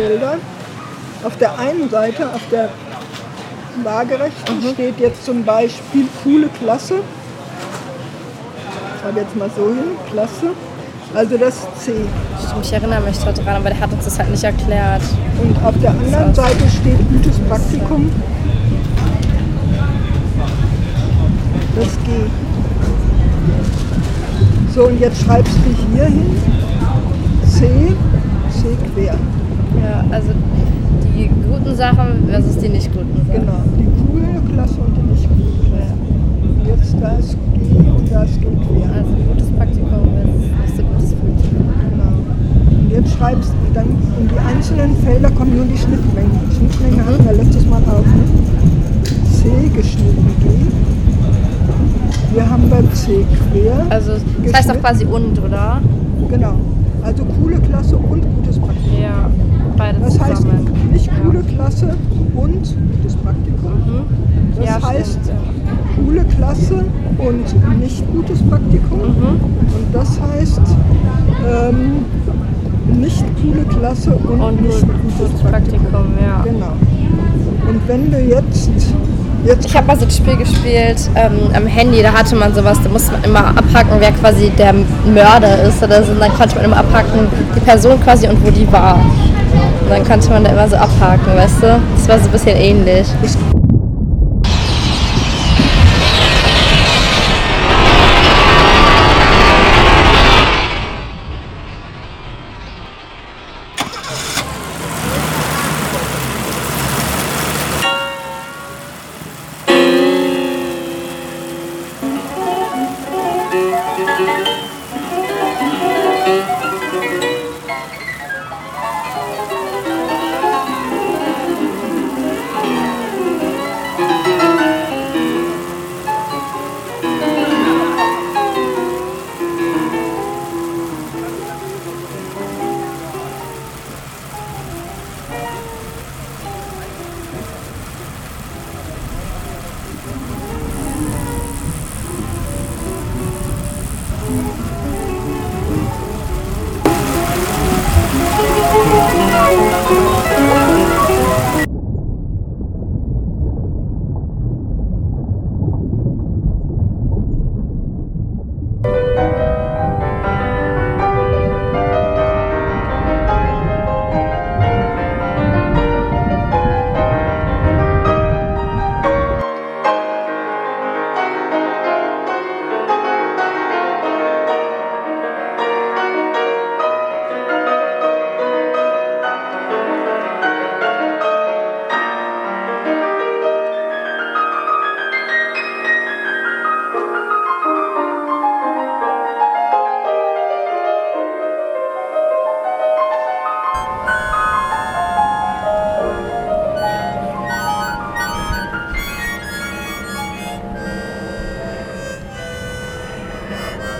Felder. Auf der einen Seite, auf der waagerechten, steht jetzt zum Beispiel coole Klasse. Ich schreibe jetzt mal so hin, Klasse. Also das C. Ich erinnere mich daran, aber der hat uns das halt nicht erklärt. Und auf der anderen Seite steht gutes Praktikum. Das G. So, und jetzt schreibst du hier hin. C, C quer. Ja, also die guten Sachen versus die nicht guten Sachen. Genau, die coole Klasse und die nicht coole Klasse. Und jetzt da ist G und da ist G quer. Also gutes Praktikum versus nicht so gutes Praktikum. Genau. Und jetzt schreibst du dann in die einzelnen Felder kommen nur die Schnittmengen. Die Schnittmenge hatten wir letztes Mal auch. Ne? C geschnitten G. Wir haben beim C quer. Also das heißt auch quasi und, oder? Genau. Also coole Klasse und gutes Praktikum. Ja, beide Das heißt zusammen. nicht coole Klasse und gutes Praktikum. Das Ja, heißt stimmt, coole Klasse und nicht gutes Praktikum. Mhm. Und das heißt ähm, nicht coole Klasse und, Und nicht gut- gutes gutes Praktikum. Praktikum, ja. Genau. Und wenn du jetzt, jetzt Ich habe mal so ein Spiel gespielt ähm, am Handy, da hatte man sowas, da musste man immer abhaken, wer quasi der Mörder ist oder so. Und dann konnte man immer abhaken, die Person quasi und wo die war. Dann konnte man da immer so abhaken, weißt du? Das war so ein bisschen ähnlich. Yeah.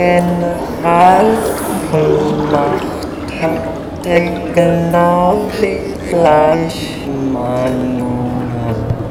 Muttis gerne halt gemacht hat, der genau die gleiche Meinung hat.